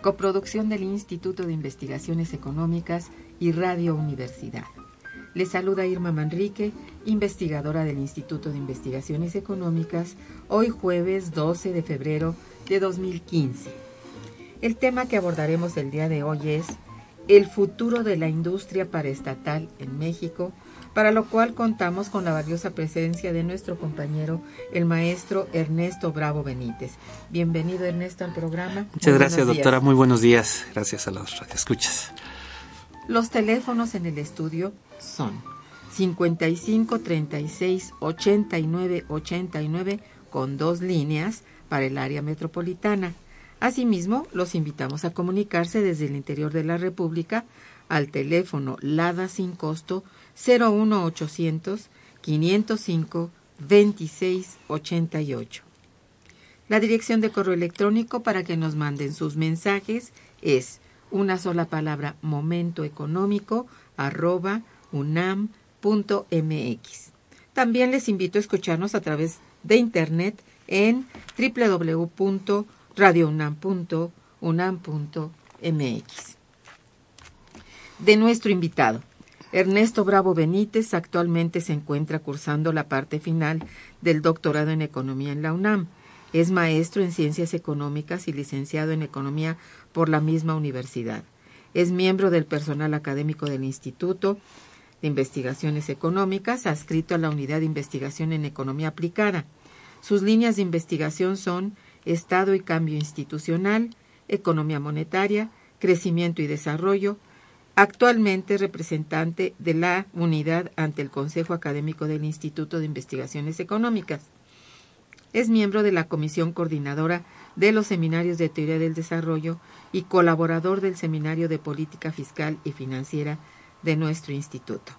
Coproducción del Instituto de Investigaciones Económicas y Radio Universidad. Le saluda Irma Manrique, investigadora del Instituto de Investigaciones Económicas, hoy jueves 12 de febrero de 2015. El tema que abordaremos el día de hoy es el futuro de la industria paraestatal en México, para lo cual contamos con la valiosa presencia de nuestro compañero, el maestro Ernesto Bravo Benítez. Bienvenido, Ernesto, al programa. Muchas gracias, doctora. Muy buenos días. Gracias a los radioescuchas. Los teléfonos en el estudio son 55 36 89 89 con dos líneas para el área metropolitana. Asimismo, los invitamos a comunicarse desde el interior de la República al teléfono LADA sin costo 01800 505 2688. La dirección de correo electrónico para que nos manden sus mensajes es una sola palabra momento económico arroba unam.mx. También les invito a escucharnos a través de internet en www.radiounam.unam.mx. De nuestro invitado. Ernesto Bravo Benítez actualmente se encuentra cursando la parte final del doctorado en Economía en la UNAM. Es maestro en Ciencias Económicas y licenciado en Economía por la misma universidad. Es miembro del personal académico del Instituto de Investigaciones Económicas, adscrito a la Unidad de Investigación en Economía Aplicada. Sus líneas de investigación son Estado y Cambio Institucional, Economía Monetaria, Crecimiento y Desarrollo, actualmente representante de la unidad ante el Consejo Académico del Instituto de Investigaciones Económicas. Es miembro de la Comisión Coordinadora de los Seminarios de Teoría del Desarrollo y colaborador del Seminario de Política Fiscal y Financiera de nuestro instituto.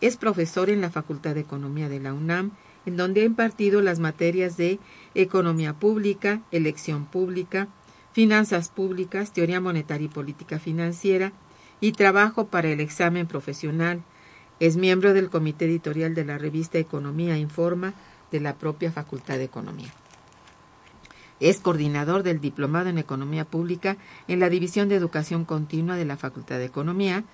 Es profesor en la Facultad de Economía de la UNAM, en donde ha impartido las materias de Economía Pública, Elección Pública, Finanzas Públicas, Teoría Monetaria y Política Financiera, y trabajo para el examen profesional. Es miembro del comité editorial de la revista Economía Informa de la propia Facultad de Economía. Es coordinador del Diplomado en Economía Pública en la División de Educación Continua de la Facultad de Economía.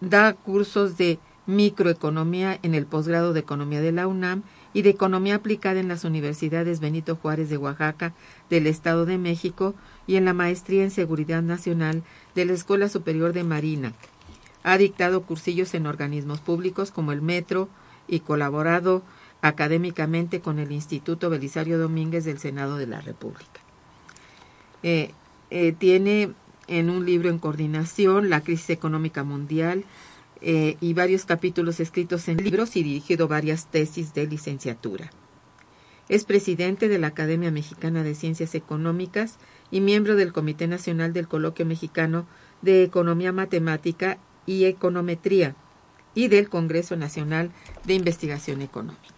Da cursos de microeconomía en el posgrado de Economía de la UNAM y de Economía Aplicada en las Universidades Benito Juárez de Oaxaca, del Estado de México, y en la Maestría en Seguridad Nacional de la Escuela Superior de Marina. Ha dictado cursillos en organismos públicos como el Metro y colaborado académicamente con el Instituto Belisario Domínguez del Senado de la República. Eh, eh, tiene en un libro en coordinación la crisis económica mundial, eh, y varios capítulos escritos en libros y dirigido varias tesis de licenciatura. Es presidente de la Academia Mexicana de Ciencias Económicas y miembro del Comité Nacional del Coloquio Mexicano de Economía Matemática y Econometría y del Congreso Nacional de Investigación Económica.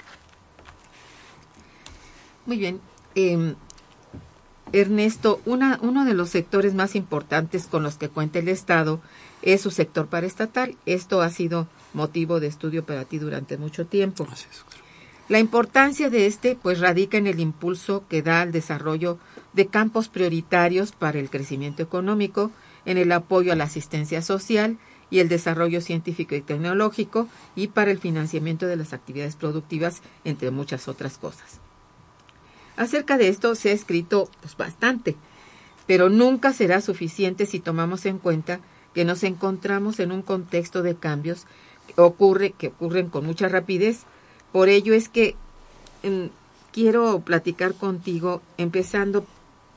Muy bien. Em, Ernesto, uno de los sectores más importantes con los que cuenta el Estado es su sector paraestatal. Esto ha sido motivo de estudio para ti durante mucho tiempo. La importancia de este pues radica en el impulso que da al desarrollo de campos prioritarios para el crecimiento económico, en el apoyo a la asistencia social y el desarrollo científico y tecnológico y para el financiamiento de las actividades productivas, entre muchas otras cosas. Acerca de esto se ha escrito pues, bastante, pero nunca será suficiente si tomamos en cuenta que nos encontramos en un contexto de cambios que, ocurre, que ocurren con mucha rapidez. Por ello es que mm, quiero platicar contigo, empezando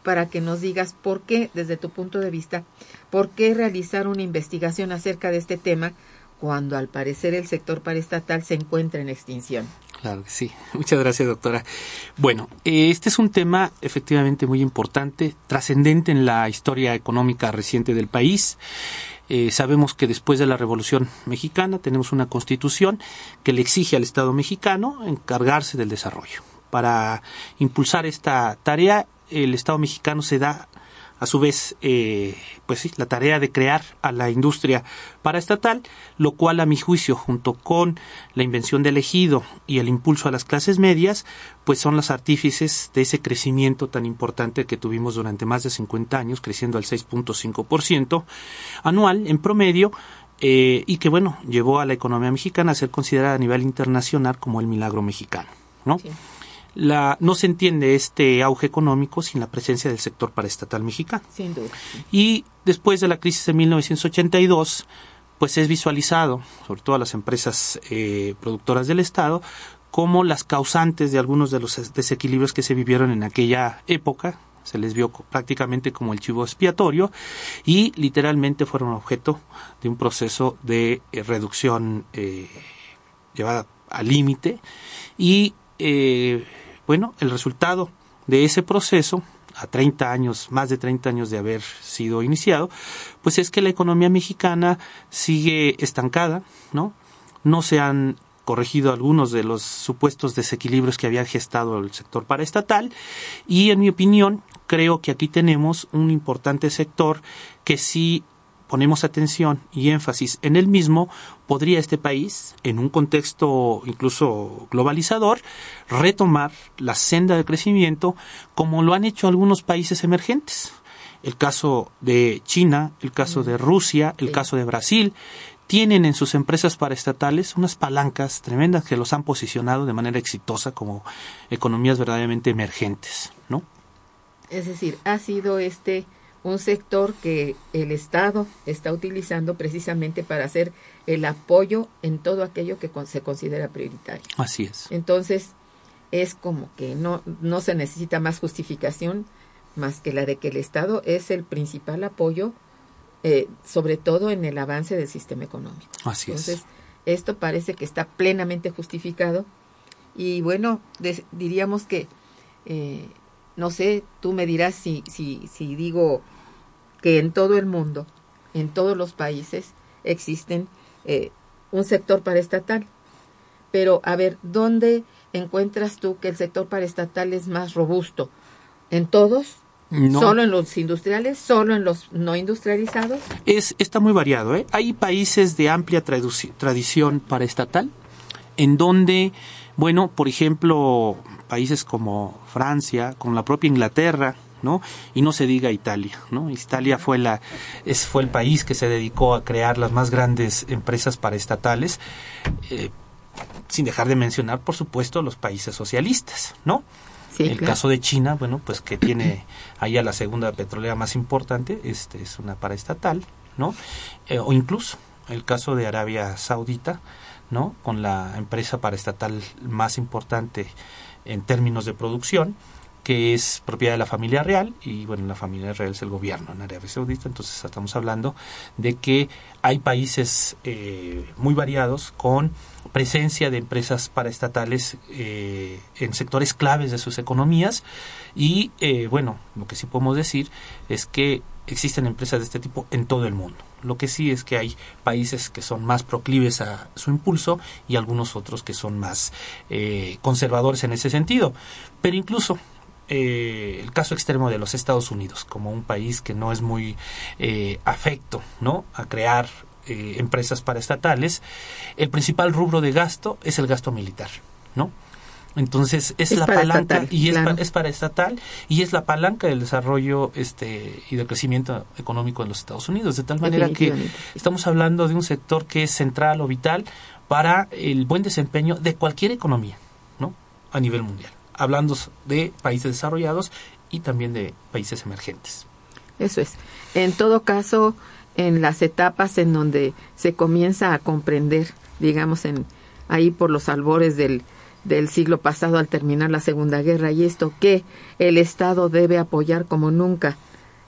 para que nos digas por qué, desde tu punto de vista, por qué realizar una investigación acerca de este tema cuando al parecer el sector paraestatal se encuentra en extinción. Claro que sí. Muchas gracias, doctora. Bueno, este es un tema efectivamente muy importante, trascendente en la historia económica reciente del país. Eh, sabemos que después de la Revolución Mexicana tenemos una constitución que le exige al Estado mexicano encargarse del desarrollo. Para impulsar esta tarea, el Estado mexicano se da a su vez, eh, pues sí, la tarea de crear a la industria paraestatal, lo cual a mi juicio, junto con la invención del ejido y el impulso a las clases medias, pues son las artífices de ese crecimiento tan importante que tuvimos durante más de 50 años, creciendo al 6.5% anual en promedio, eh, y que bueno, llevó a la economía mexicana a ser considerada a nivel internacional como el milagro mexicano, ¿no? La, no se entiende este auge económico sin la presencia del sector paraestatal mexicano. Sin duda. Y después de la crisis de 1982, pues es visualizado, sobre todo a las empresas eh, productoras del Estado, como las causantes de algunos de los desequilibrios que se vivieron en aquella época. Se les vio prácticamente como el chivo expiatorio y literalmente fueron objeto de un proceso de eh, reducción eh, llevada al límite y eh, bueno, el resultado de ese proceso, a 30 años, más de 30 años de haber sido iniciado, pues es que la economía mexicana sigue estancada, ¿no? No se han corregido algunos de los supuestos desequilibrios que había gestado el sector paraestatal y en mi opinión creo que aquí tenemos un importante sector que sí ponemos atención y énfasis en el mismo, podría este país, en un contexto incluso globalizador, retomar la senda de crecimiento como lo han hecho algunos países emergentes. El caso de China, el caso de Rusia, el caso de Brasil, tienen en sus empresas paraestatales unas palancas tremendas que los han posicionado de manera exitosa como economías verdaderamente emergentes, ¿no? Es decir, ha sido este un sector que el Estado está utilizando precisamente para hacer el apoyo en todo aquello que se considera prioritario. Así es. Entonces, es como que no, no se necesita más justificación más que la de que el Estado es el principal apoyo, eh, sobre todo en el avance del sistema económico. Así Entonces, esto parece que está plenamente justificado y bueno, diríamos que eh, no sé, tú me dirás si, si, si digo que en todo el mundo, en todos los países, existen eh, un sector paraestatal. Pero, a ver, ¿dónde encuentras tú que el sector paraestatal es más robusto? ¿En todos? ¿Solo en los industriales? ¿Solo en los no industrializados? Es, está muy variado. ¿eh? Hay países de amplia tradición paraestatal en donde, bueno, por ejemplo, países como Francia, como la propia Inglaterra, ¿no? Y no se diga Italia, ¿no? Italia fue la es, fue el país que se dedicó a crear las más grandes empresas paraestatales. Eh, sin dejar de mencionar, por supuesto, los países socialistas, ¿no? Sí, el claro. caso de China, bueno, pues que tiene ahí a la segunda petrolera más importante, este es una paraestatal, ¿no? Eh, o incluso el caso de Arabia Saudita, ¿no? Con la empresa paraestatal más importante en términos de producción, que es propiedad de la familia real y bueno, la familia real es el gobierno en Arabia Saudita, entonces estamos hablando de que hay países eh, muy variados con presencia de empresas paraestatales eh, en sectores claves de sus economías y eh, bueno, lo que sí podemos decir es que existen empresas de este tipo en todo el mundo. Lo que sí es que hay países que son más proclives a su impulso y algunos otros que son más eh, conservadores en ese sentido. Pero incluso eh, el caso extremo de los Estados Unidos, como un país que no es muy eh, afecto ¿no? a crear empresas paraestatales, el principal rubro de gasto es el gasto militar, ¿no? Entonces es, Es la palanca y es, claro. pa- es paraestatal y es la palanca del desarrollo este y del crecimiento económico en los Estados Unidos, de tal manera que estamos hablando de un sector que es central o vital para el buen desempeño de cualquier economía, ¿no? A nivel mundial, hablando de países desarrollados y también de países emergentes. Eso es. En todo caso, en las etapas en donde se comienza a comprender, digamos, en ahí por los albores del, del siglo pasado al terminar la Segunda Guerra y esto que el Estado debe apoyar como nunca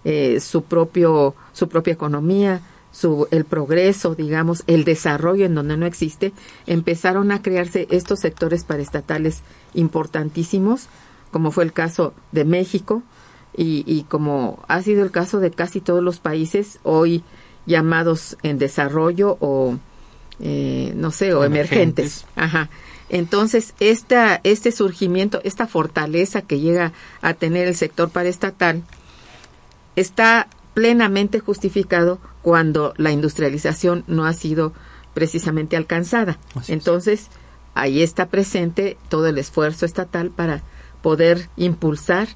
eh, su propio su propia economía, su el progreso, digamos, el desarrollo en donde no existe, empezaron a crearse estos sectores paraestatales importantísimos, como fue el caso de México, y, y como ha sido el caso de casi todos los países hoy llamados en desarrollo o eh, no sé o emergentes. Emergentes. Ajá. Entonces esta este surgimiento, esta fortaleza que llega a tener el sector paraestatal está plenamente justificado cuando la industrialización no ha sido precisamente alcanzada. Así es. Entonces, ahí está presente todo el esfuerzo estatal para poder impulsar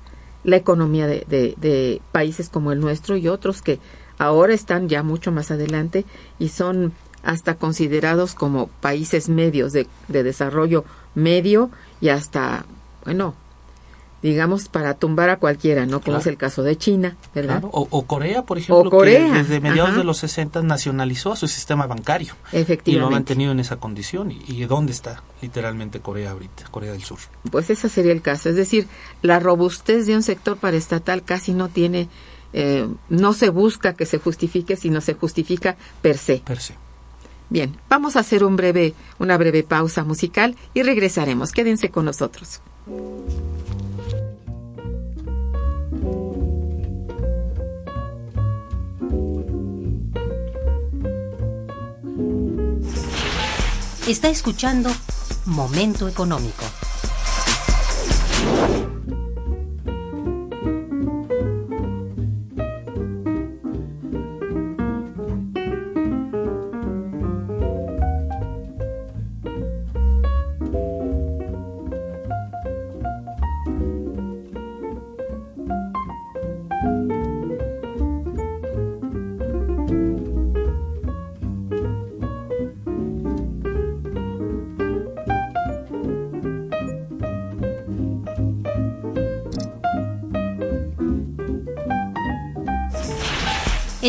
la economía de, de- de países como el nuestro y otros que ahora están ya mucho más adelante y son hasta considerados como países medios de, de desarrollo medio y hasta, bueno, digamos, para tumbar a cualquiera, ¿no? Como Claro. es el caso de China, ¿verdad? Claro, O, o Corea, por ejemplo, Corea, que desde mediados ajá. de los 60 nacionalizó su sistema bancario y lo ha Efectivamente. mantenido en esa condición. ¿Y, y dónde está literalmente Corea ahorita? Corea del Sur. Pues ese sería el caso. Es decir, la robustez de un sector paraestatal casi no tiene, eh, no se busca que se justifique, sino se justifica per se. Per se. Bien, vamos a hacer una breve pausa musical y regresaremos. Quédense con nosotros. Está escuchando Momento Económico.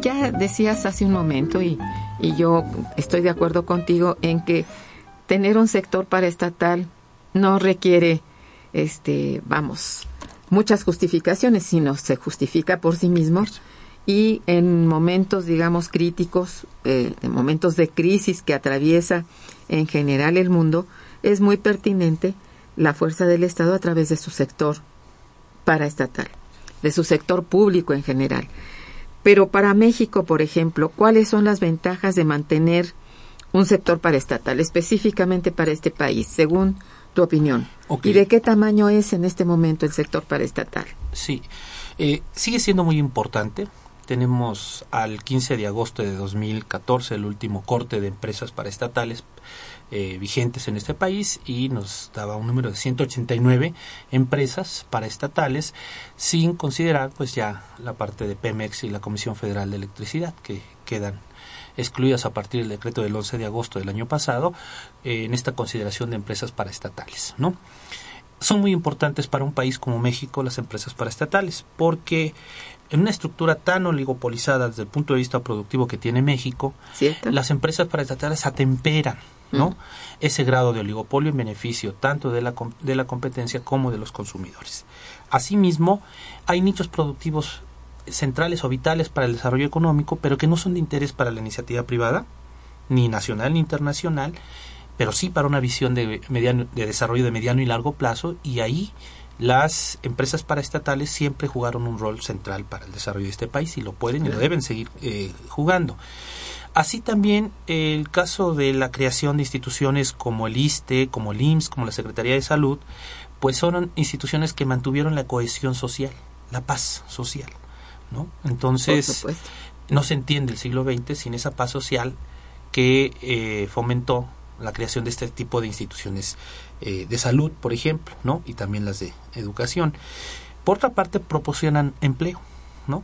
Ya decías hace un momento y, y yo estoy de acuerdo contigo en que tener un sector paraestatal no requiere, este, vamos, muchas justificaciones, sino se justifica por sí mismo. Y en momentos, digamos, críticos, eh, en momentos de crisis que atraviesa en general el mundo, es muy pertinente la fuerza del Estado a través de su sector paraestatal, de su sector público en general. Pero para México, por ejemplo, ¿cuáles son las ventajas de mantener un sector paraestatal, específicamente para este país, según tu opinión? ¿Y de qué tamaño es en este momento el sector paraestatal? Sí, eh, sigue siendo muy importante. Tenemos al 15 de agosto de 2014 el último corte de empresas paraestatales eh, vigentes en este país y nos daba un número de 189 empresas paraestatales sin considerar pues ya la parte de Pemex y la Comisión Federal de Electricidad que quedan excluidas a partir del decreto del 11 de agosto del año pasado eh, en esta consideración de empresas paraestatales, ¿no? son muy importantes para un país como México las empresas paraestatales, porque en una estructura tan oligopolizada desde el punto de vista productivo que tiene México, ¿Cierto? las empresas paraestatales atemperan ¿no? Mm. ese grado de oligopolio en beneficio tanto de la, de la competencia como de los consumidores. Asimismo, hay nichos productivos centrales o vitales para el desarrollo económico, pero que no son de interés para la iniciativa privada, ni nacional ni internacional, pero sí para una visión de, mediano, de desarrollo de mediano y largo plazo, y ahí las empresas paraestatales siempre jugaron un rol central para el desarrollo de este país y lo pueden y lo deben seguir eh, jugando. Así también el caso de la creación de instituciones como el ISTE, como el IMSS, como la Secretaría de Salud, pues son instituciones que mantuvieron la cohesión social, la paz social, ¿no? Entonces, no se entiende el siglo XX sin esa paz social que eh, fomentó la creación de este tipo de instituciones eh, de salud, por ejemplo, ¿no? Y también las de educación. Por otra parte, proporcionan empleo, ¿no?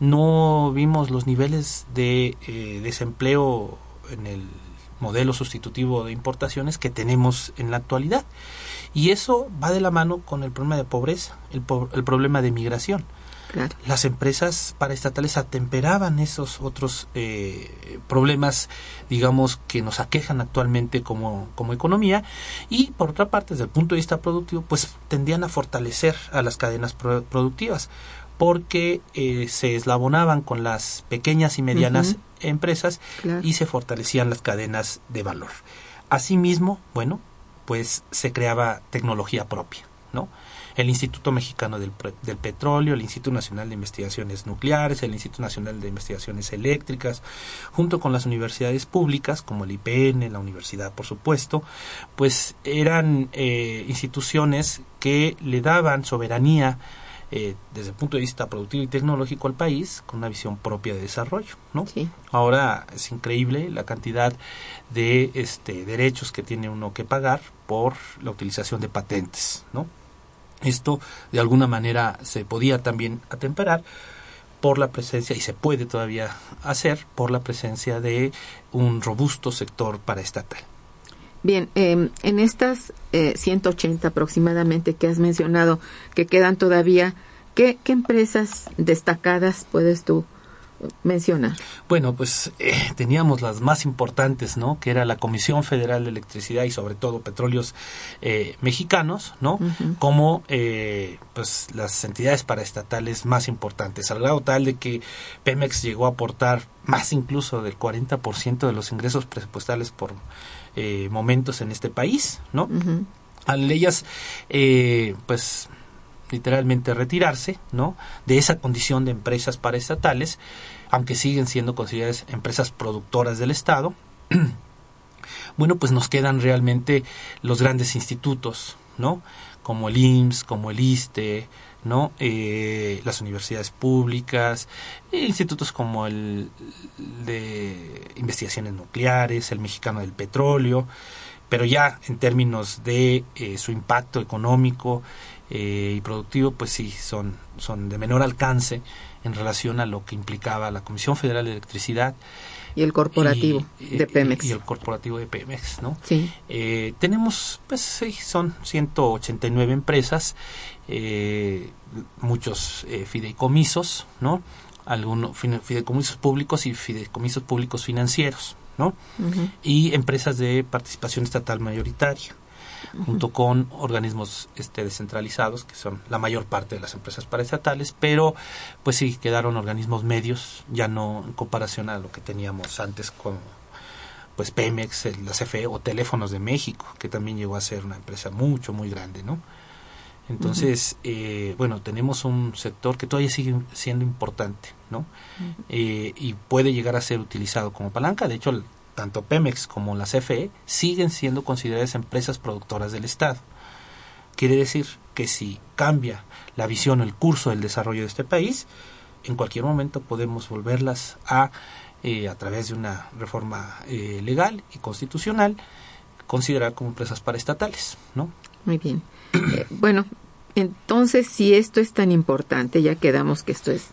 No vimos los niveles de eh, desempleo en el modelo sustitutivo de importaciones que tenemos en la actualidad. Y eso va de la mano con el problema de pobreza, el, po- el problema de migración Claro. las empresas paraestatales atemperaban esos otros eh, problemas, digamos, que nos aquejan actualmente como, como economía y por otra parte, desde el punto de vista productivo, pues tendían a fortalecer a las cadenas pro- productivas porque eh, se eslabonaban con las pequeñas y medianas empresas Claro. y se fortalecían las cadenas de valor. Asimismo, bueno, pues se creaba tecnología propia, ¿no? El Instituto Mexicano del, Petróleo, el Instituto Nacional de Investigaciones Nucleares, el Instituto Nacional de Investigaciones Eléctricas, junto con las universidades públicas como el IPN, la universidad por supuesto, pues eran eh, instituciones que le daban soberanía eh, desde el punto de vista productivo y tecnológico al país con una visión propia de desarrollo, ¿no? Sí. Ahora es increíble la cantidad de este, derechos que tiene uno que pagar por la utilización de patentes, ¿no? Esto de alguna manera se podía también atemperar por la presencia, y se puede todavía hacer, por la presencia de un robusto sector paraestatal. Bien, eh, en estas eh, 180 aproximadamente que has mencionado, que quedan todavía, ¿qué, qué empresas destacadas puedes tú mencionar? Bueno, pues eh, teníamos las más importantes, ¿no? Que era la Comisión Federal de Electricidad y sobre todo Petróleos eh, Mexicanos, ¿no? Como eh, pues las entidades paraestatales más importantes, al grado tal de que Pemex llegó a aportar más incluso del 40% de los ingresos presupuestales por momentos en este país, ¿no? Al ellas, pues literalmente retirarse, ¿no? De esa condición de empresas paraestatales, aunque siguen siendo consideradas empresas productoras del Estado. bueno, pues nos quedan realmente los grandes institutos, ¿no? Como el IMSS, como el ISTE, ¿no? Eh, las universidades públicas, institutos como el de investigaciones nucleares, el mexicano del petróleo, pero ya en términos de eh, su impacto económico eh, y productivo, pues sí, son, son de menor alcance en relación a lo que implicaba la Comisión Federal de Electricidad. Y el corporativo de Pemex. Y, el corporativo de Pemex, ¿no? Sí. Eh, tenemos, pues sí, son 189 empresas, eh, muchos fideicomisos, ¿no? Algunos fideicomisos públicos y fideicomisos públicos financieros, ¿no? Y empresas de participación estatal mayoritaria junto con organismos este, descentralizados, que son la mayor parte de las empresas paraestatales, pero pues sí, quedaron organismos medios, ya no en comparación a lo que teníamos antes con pues Pemex, la CFE o Teléfonos de México, que también llegó a ser una empresa mucho, muy grande, ¿no? Entonces, eh, bueno, tenemos un sector que todavía sigue siendo importante, ¿no? Eh, y puede llegar a ser utilizado como palanca. De hecho, tanto Pemex como la CFE siguen siendo consideradas empresas productoras del Estado. Quiere decir que si cambia la visión o el curso del desarrollo de este país, en cualquier momento podemos volverlas a, eh, a través de una reforma eh, legal y constitucional, considerar como empresas paraestatales, ¿no? Muy bien. Eh, bueno, entonces, si esto es tan importante, ya quedamos que esto es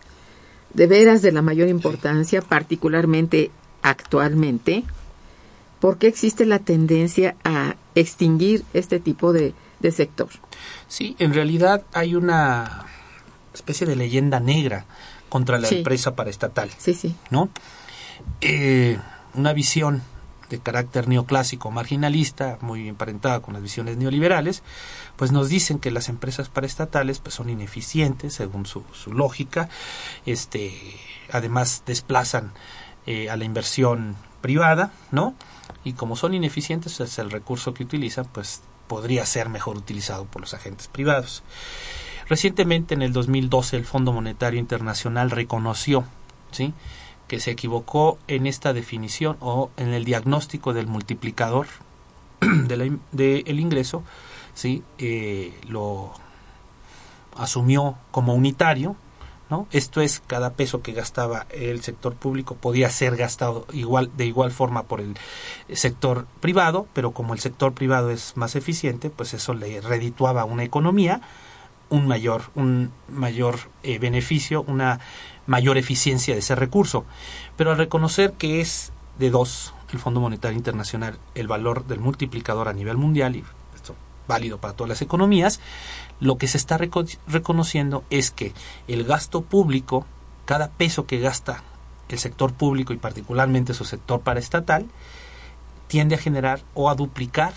de veras de la mayor importancia, particularmente actualmente, ¿por qué existe la tendencia a extinguir este tipo de, sector? Sí, en realidad hay una especie de leyenda negra contra la empresa paraestatal. Sí, sí. ¿No? Eh, una visión de carácter neoclásico marginalista, muy emparentada con las visiones neoliberales, pues nos dicen que las empresas paraestatales pues son ineficientes según su, su lógica, este, además desplazan eh, a la inversión privada, ¿no? Y como son ineficientes, es el recurso que utilizan, pues podría ser mejor utilizado por los agentes privados. Recientemente, en el 2012, el Fondo Monetario Internacional reconoció, ¿sí? que se equivocó en esta definición o en el diagnóstico del multiplicador del de ingreso, ¿sí? Eh, lo asumió como unitario, ¿no? Esto es, cada peso que gastaba el sector público podía ser gastado igual, de igual forma por el sector privado, pero como el sector privado es más eficiente, pues eso le redituaba a una economía un mayor, un mayor eh, beneficio, una mayor eficiencia de ese recurso. Pero al reconocer que es de dos, el Fondo Monetario Internacional, el valor del multiplicador a nivel mundial, y esto válido para todas las economías, lo que se está reconociendo es que el gasto público, cada peso que gasta el sector público y particularmente su sector paraestatal, tiende a generar o a duplicar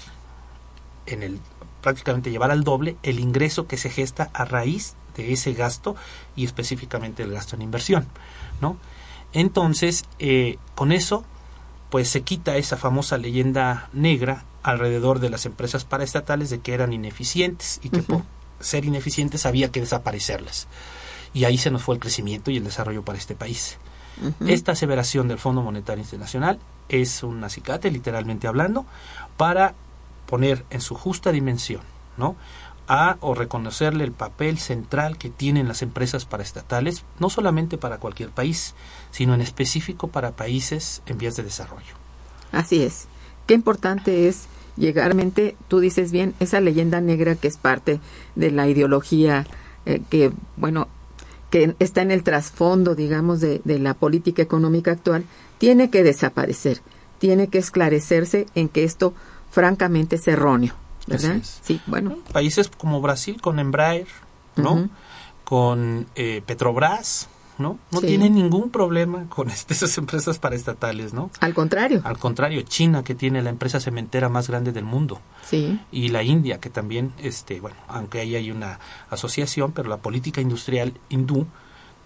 en el prácticamente llevar al doble el ingreso que se gesta a raíz de ese gasto y específicamente el gasto en inversión, ¿no? Entonces, eh, con eso, pues se quita esa famosa leyenda negra alrededor de las empresas paraestatales de que eran ineficientes y que por ser ineficientes había que desaparecerlas. Y ahí se nos fue el crecimiento y el desarrollo para este país. Esta aseveración del Fondo Monetario Internacional es un acicate, literalmente hablando, para poner en su justa dimensión, ¿no? a o reconocerle el papel central que tienen las empresas paraestatales, no solamente para cualquier país, sino en específico para países en vías de desarrollo. Así es. Qué importante es llegarmente, tú dices bien, esa leyenda negra que es parte de la ideología eh, que, bueno, que está en el trasfondo, digamos, de, la política económica actual, tiene que desaparecer, tiene que esclarecerse en que esto francamente es erróneo, ¿verdad? Sí, bueno. Países como Brasil con Embraer, ¿no? Con eh, Petrobras, ¿no? No Sí. tiene ningún problema con este- esas empresas paraestatales, ¿no? Al contrario. Al contrario, China, que tiene la empresa cementera más grande del mundo, Sí. y la India, que también, este, bueno, aunque ahí hay una asociación, pero la política industrial hindú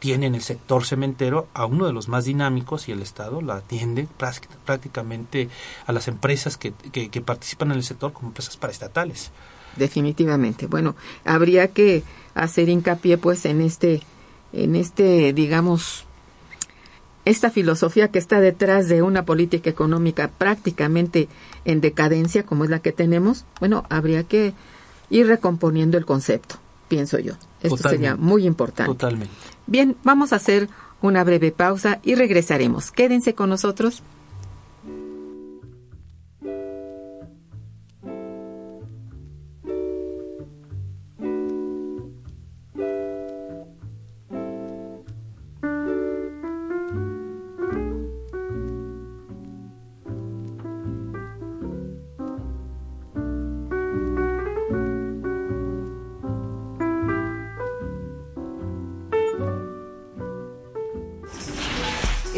tiene en el sector cementero a uno de los más dinámicos y el Estado la atiende prác- prácticamente a las empresas que, que, que participan en el sector como empresas paraestatales. definitivamente. Bueno, habría que hacer hincapié pues en este en este digamos esta filosofía que está detrás de una política económica prácticamente en decadencia como es la que tenemos, bueno, habría que ir recomponiendo el concepto, pienso yo. Esto Totalmente. sería muy importante. Totalmente. Bien, vamos a hacer una breve pausa y regresaremos. Quédense con nosotros.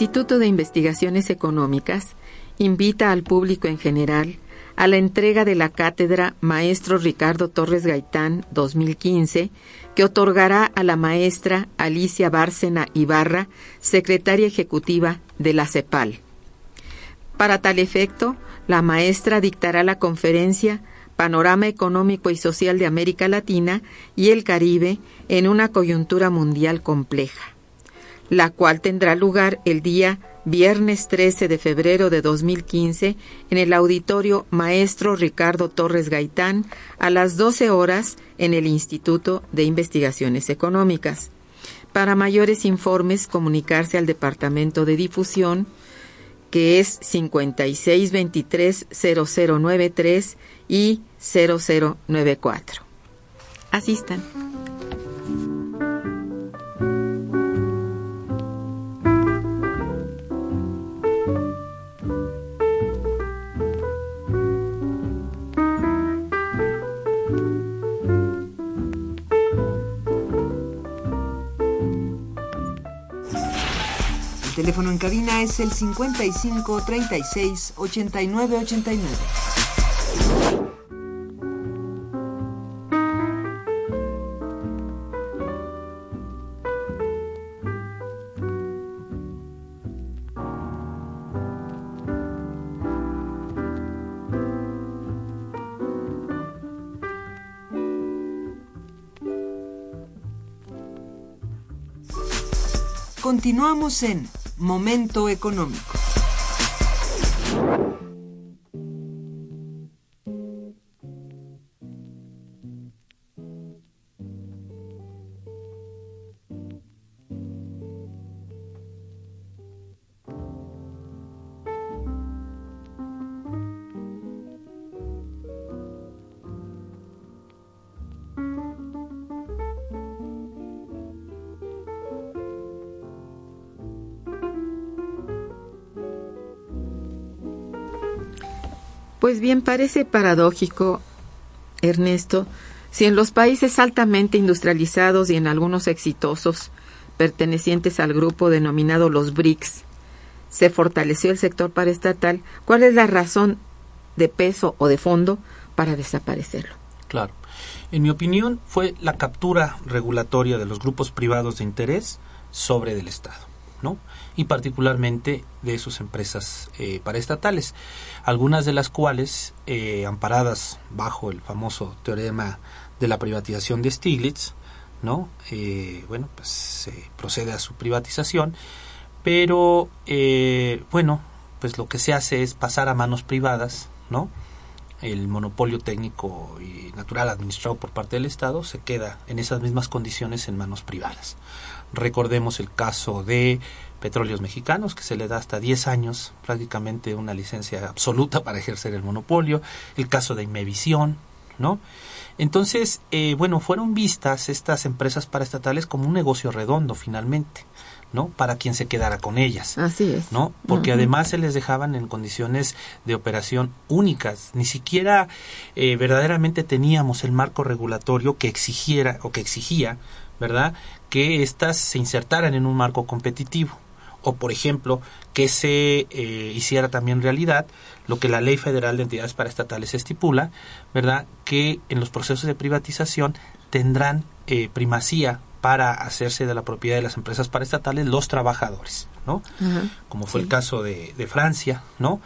Instituto de Investigaciones Económicas invita al público en general a la entrega de la cátedra Maestro Ricardo Torres Gaitán 2015, que otorgará a la maestra Alicia Bárcena Ibarra, secretaria ejecutiva de la CEPAL. Para tal efecto, la maestra dictará la conferencia Panorama Económico y Social de América Latina y el Caribe en una coyuntura mundial compleja la cual tendrá lugar el día viernes 13 de febrero de 2015 en el auditorio Maestro Ricardo Torres Gaitán a las 12 horas en el Instituto de Investigaciones Económicas. Para mayores informes, comunicarse al Departamento de Difusión, que es 5623-0093 y 0094. Asistan. Teléfono en cabina es el 55 36 89 89. Continuamos en Momento Económico. Pues bien, parece paradójico, Ernesto, si en los países altamente industrializados y en algunos exitosos pertenecientes al grupo denominado los BRICS se fortaleció el sector paraestatal, ¿cuál es la razón de peso o de fondo para desaparecerlo? Claro. En mi opinión, fue la captura regulatoria de los grupos privados de interés sobre del Estado, Y particularmente de sus empresas eh, paraestatales, algunas de las cuales, eh, amparadas bajo el famoso teorema de la privatización de Stiglitz, ¿no? Eh, bueno, pues se procede a su privatización, pero, eh, bueno, pues lo que se hace es pasar a manos privadas, ¿no? el monopolio técnico y natural administrado por parte del Estado se queda en esas mismas condiciones en manos privadas. Recordemos el caso de Petróleos Mexicanos, que se le da hasta 10 años prácticamente una licencia absoluta para ejercer el monopolio, el caso de Imevisión, ¿no? Entonces, eh, bueno, fueron vistas estas empresas paraestatales como un negocio redondo finalmente. ¿no? Para quien se quedara con ellas. Así es. ¿No? Porque además se les dejaban en condiciones de operación únicas. Ni siquiera eh, verdaderamente teníamos el marco regulatorio que exigiera o que exigía, ¿verdad? Que éstas se insertaran en un marco competitivo. O, por ejemplo, que se eh, hiciera también realidad lo que la Ley Federal de Entidades Paraestatales estipula, ¿verdad? Que en los procesos de privatización tendrán eh, primacía para hacerse de la propiedad de las empresas paraestatales los trabajadores, ¿no? Como fue el caso de, de, Francia, ¿no?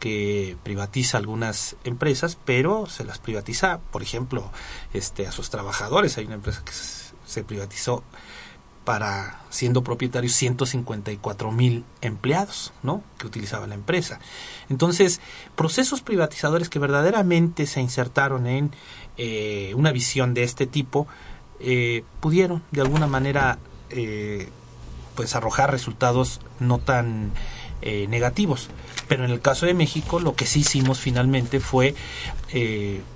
que privatiza algunas empresas, pero se las privatiza, por ejemplo, este a sus trabajadores. Hay una empresa que se privatizó para siendo propietarios 154 mil empleados, ¿no? Que utilizaba la empresa. Entonces, procesos privatizadores que verdaderamente se insertaron en eh, una visión de este tipo, eh, pudieron de alguna manera eh, pues arrojar resultados no tan eh, negativos pero en el caso de México lo que sí hicimos finalmente fue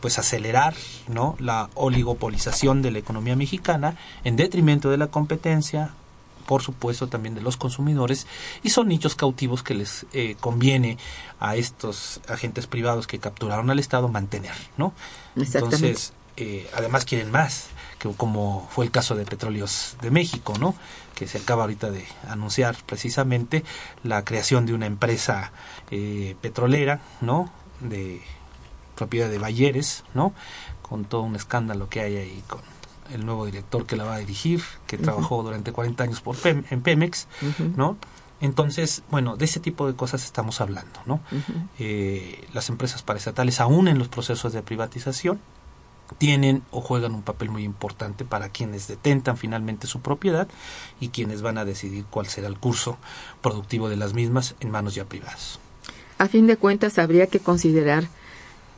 pues acelerar no la oligopolización de la economía mexicana en detrimento de la competencia por supuesto también de los consumidores y son nichos cautivos que les conviene a estos agentes privados que capturaron al Estado mantener no entonces además quieren más como fue el caso de Petróleos de México, ¿no? que se acaba ahorita de anunciar precisamente la creación de una empresa eh, petrolera, ¿no? de propiedad de Bayeres, ¿no? con todo un escándalo que hay ahí con el nuevo director que la va a dirigir, que trabajó durante 40 años por en Pemex, ¿no? Entonces, bueno, de ese tipo de cosas estamos hablando, ¿no? Eh, las empresas paraestatales, aún en los procesos de privatización, tienen o juegan un papel muy importante para quienes detentan finalmente su propiedad y quienes van a decidir cuál será el curso productivo de las mismas en manos ya privadas. A fin de cuentas, habría que considerar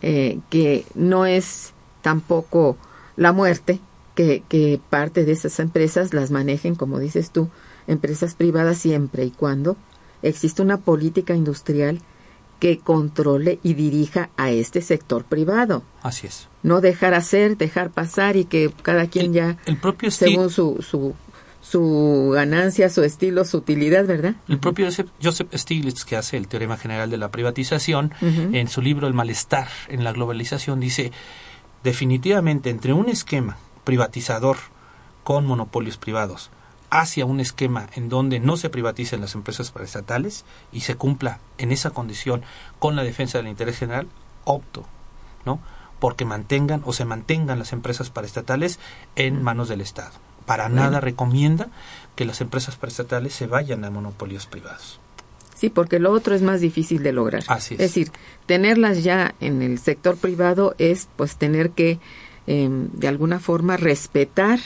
eh, que no es tampoco la muerte que, que parte de esas empresas las manejen, como dices tú, empresas privadas siempre y cuando existe una política industrial que controle y dirija a este sector privado. Así es. No dejar hacer, dejar pasar y que cada quien ya, el propio según su, su, su ganancia, su estilo, su utilidad, ¿verdad? El propio Joseph Stiglitz, que hace el teorema general de la privatización, en su libro El malestar en la globalización, dice, definitivamente entre un esquema privatizador con monopolios privados hacia un esquema en donde no se privaticen las empresas paraestatales y se cumpla en esa condición con la defensa del interés general, opto, ¿no? Porque mantengan o se mantengan las empresas paraestatales en manos del Estado. Para nada recomienda que las empresas paraestatales se vayan a monopolios privados. Sí, porque lo otro es más difícil de lograr. Así es. es decir, tenerlas ya en el sector privado es pues tener que em, de alguna forma respetar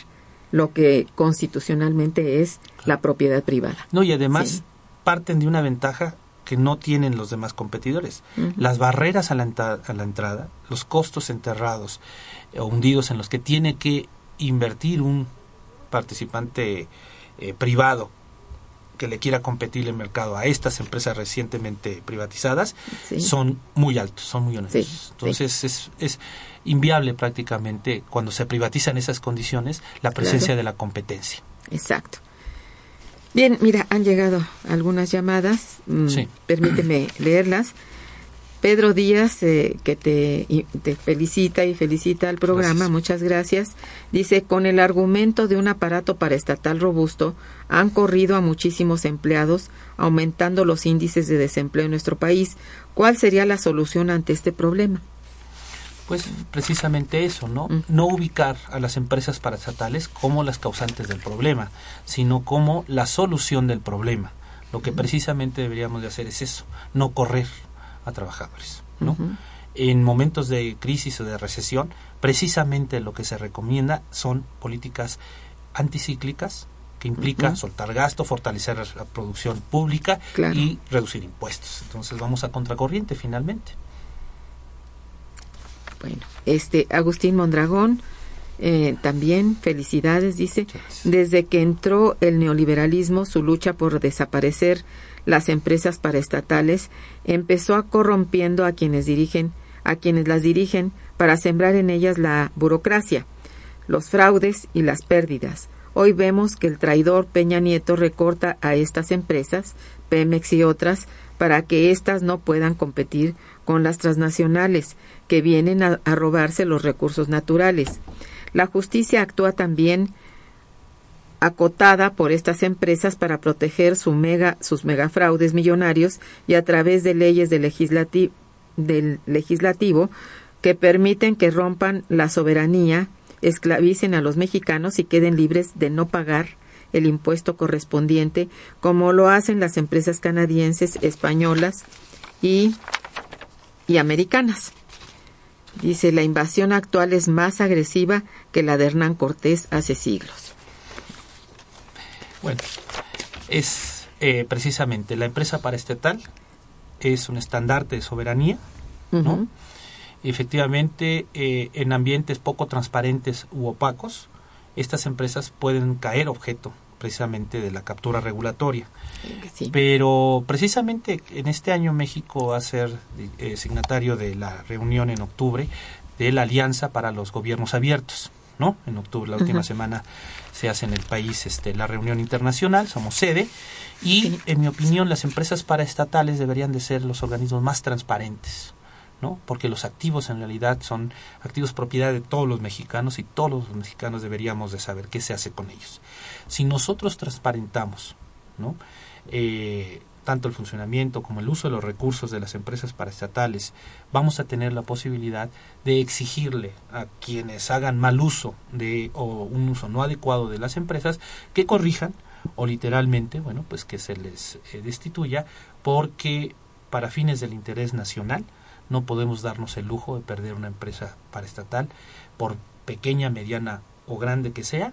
lo que constitucionalmente es la propiedad privada. No, y además parten de una ventaja que no tienen los demás competidores. Las barreras a la, a la, entrada, los costos enterrados o hundidos en los que tiene que invertir un participante eh, privado que le quiera competir el mercado a estas empresas recientemente privatizadas son muy altos, son muy honestos. Entonces es, es inviable prácticamente cuando se privatizan esas condiciones la presencia de la competencia. Exacto. Bien, mira, han llegado algunas llamadas. Mm, permíteme leerlas. Pedro Díaz, eh, que te, te, felicita y felicita al programa, muchas gracias. Dice, con el argumento de un aparato paraestatal robusto, han corrido a muchísimos empleados, aumentando los índices de desempleo en nuestro país. ¿Cuál sería la solución ante este problema? Pues precisamente eso, ¿no? No ubicar a las empresas paraestatales como las causantes del problema, sino como la solución del problema. Lo que precisamente deberíamos de hacer es eso, no correr a trabajadores, ¿no? En momentos de crisis o de recesión, precisamente lo que se recomienda son políticas anticíclicas, que implica soltar gasto, fortalecer la producción pública y reducir impuestos. Entonces vamos a contracorriente finalmente. Bueno, este Agustín Mondragón eh, también felicidades dice desde que entró el neoliberalismo su lucha por desaparecer las empresas paraestatales empezó a corrompiendo a quienes dirigen a quienes las dirigen para sembrar en ellas la burocracia los fraudes y las pérdidas hoy vemos que el traidor Peña Nieto recorta a estas empresas Pemex y otras para que éstas no puedan competir con las transnacionales que vienen a, robarse los recursos naturales. La justicia actúa también acotada por estas empresas para proteger su mega, sus megafraudes millonarios y a través de leyes del legislativo que permiten que rompan la soberanía, esclavicen a los mexicanos y queden libres de no pagar el impuesto correspondiente, como lo hacen las empresas canadienses, españolas y y americanas. Dice, la invasión actual es más agresiva que la de Hernán Cortés hace siglos. Bueno, es eh, precisamente la empresa paraestatal, es un estandarte de soberanía, ¿no? Efectivamente, eh, en ambientes poco transparentes u opacos, estas empresas pueden caer objeto precisamente de la captura regulatoria. Pero precisamente en este año México va a ser eh, signatario de la reunión en octubre de la Alianza para los Gobiernos Abiertos. ¿No? En octubre, la última semana, se hace en el país este, la reunión internacional, somos sede, y en mi opinión las empresas paraestatales deberían de ser los organismos más transparentes, ¿no? Porque los activos en realidad son activos propiedad de todos los mexicanos y todos los mexicanos deberíamos de saber qué se hace con ellos. Si nosotros transparentamos, ¿no? Eh, tanto el funcionamiento como el uso de los recursos de las empresas paraestatales, vamos a tener la posibilidad de exigirle a quienes hagan mal uso de o un uso no adecuado de las empresas que corrijan o literalmente, bueno, pues que se les eh, destituya porque para fines del interés nacional no podemos darnos el lujo de perder una empresa paraestatal, por pequeña, mediana o grande que sea,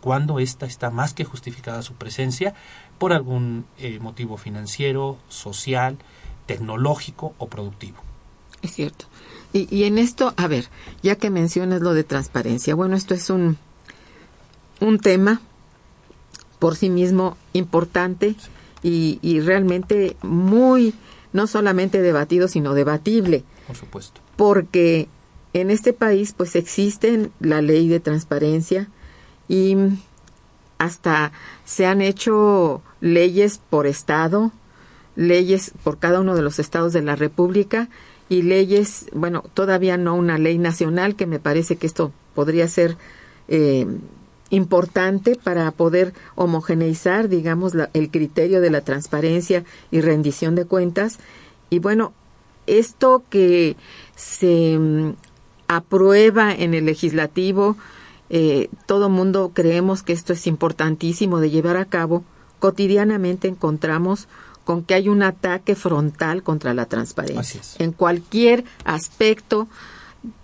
cuando ésta está más que justificada su presencia por algún eh, motivo financiero, social, tecnológico o productivo. Es cierto. Y, y, en esto, a ver, ya que mencionas lo de transparencia, bueno, esto es un, un tema por sí mismo importante y, y realmente muy no solamente debatido, sino debatible. Por supuesto. Porque en este país pues existe la ley de transparencia y hasta se han hecho leyes por estado, leyes por cada uno de los estados de la República y leyes, bueno, todavía no una ley nacional, que me parece que esto podría ser eh, importante para poder homogeneizar, digamos, el criterio de la transparencia y rendición de cuentas. Y bueno, esto que se mm, aprueba en el legislativo, eh, todo mundo creemos que esto es importantísimo de llevar a cabo. Cotidianamente encontramos con que hay un ataque frontal contra la transparencia en cualquier aspecto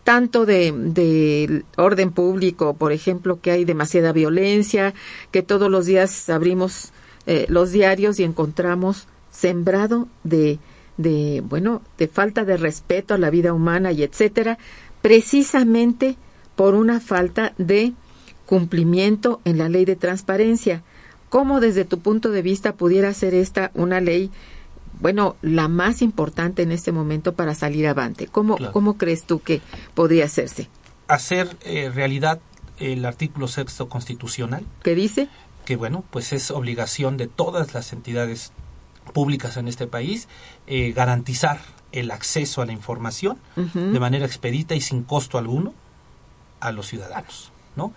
tanto de, orden público, por ejemplo, que hay demasiada violencia, que todos los días abrimos eh, los diarios y encontramos sembrado de, de, bueno, de falta de respeto a la vida humana y etcétera, precisamente por una falta de cumplimiento en la ley de transparencia. ¿Cómo desde tu punto de vista pudiera ser esta una ley bueno, la más importante en este momento para salir avante. ¿Cómo, ¿cómo crees tú que podría hacerse? Hacer eh, realidad el artículo sexto constitucional. ¿Qué dice? Que bueno, pues es obligación de todas las entidades públicas en este país eh, garantizar el acceso a la información de manera expedita y sin costo alguno a los ciudadanos, ¿no?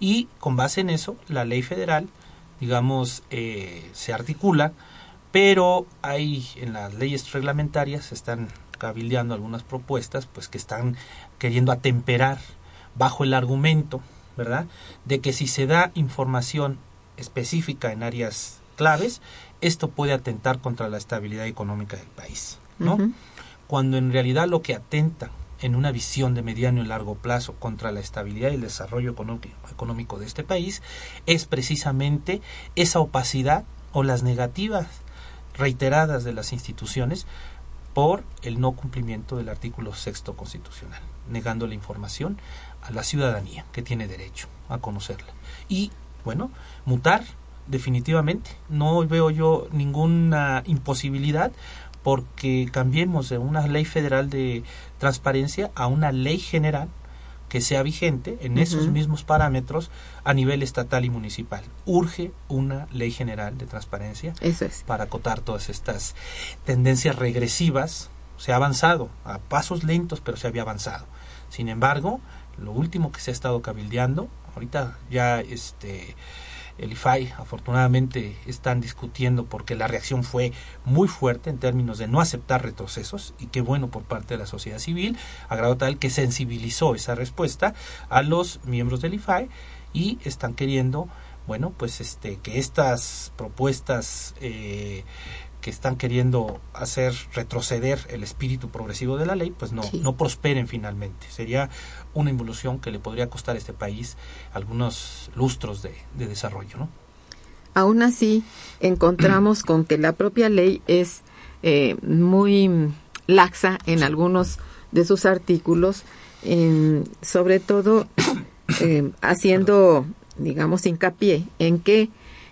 Y con base en eso, la ley federal, digamos, eh, se articula pero hay en las leyes reglamentarias se están cabildeando algunas propuestas pues que están queriendo atemperar bajo el argumento, ¿verdad?, de que si se da información específica en áreas claves, esto puede atentar contra la estabilidad económica del país, ¿no? Cuando en realidad lo que atenta en una visión de mediano y largo plazo contra la estabilidad y el desarrollo económico de este país es precisamente esa opacidad o las negativas reiteradas de las instituciones por el no cumplimiento del artículo sexto constitucional, negando la información a la ciudadanía que tiene derecho a conocerla. Y, bueno, mutar definitivamente. No veo yo ninguna imposibilidad porque cambiemos de una ley federal de transparencia a una ley general que sea vigente en esos mismos parámetros a nivel estatal y municipal. Urge una ley general de transparencia para acotar todas estas tendencias regresivas. Se ha avanzado a pasos lentos, pero se había avanzado. Sin embargo, lo último que se ha estado cabildeando, ahorita ya este el IFAI afortunadamente están discutiendo porque la reacción fue muy fuerte en términos de no aceptar retrocesos y qué bueno por parte de la sociedad civil, a grado tal que sensibilizó esa respuesta a los miembros del IFAI y están queriendo bueno pues este que estas propuestas eh, que están queriendo hacer retroceder el espíritu progresivo de la ley, pues no, no prosperen finalmente. Sería una involución que le podría costar a este país algunos lustros de, desarrollo, ¿no? Aún así, encontramos con que la propia ley es eh, muy laxa en algunos de sus artículos, sobre todo eh, haciendo, digamos, hincapié en que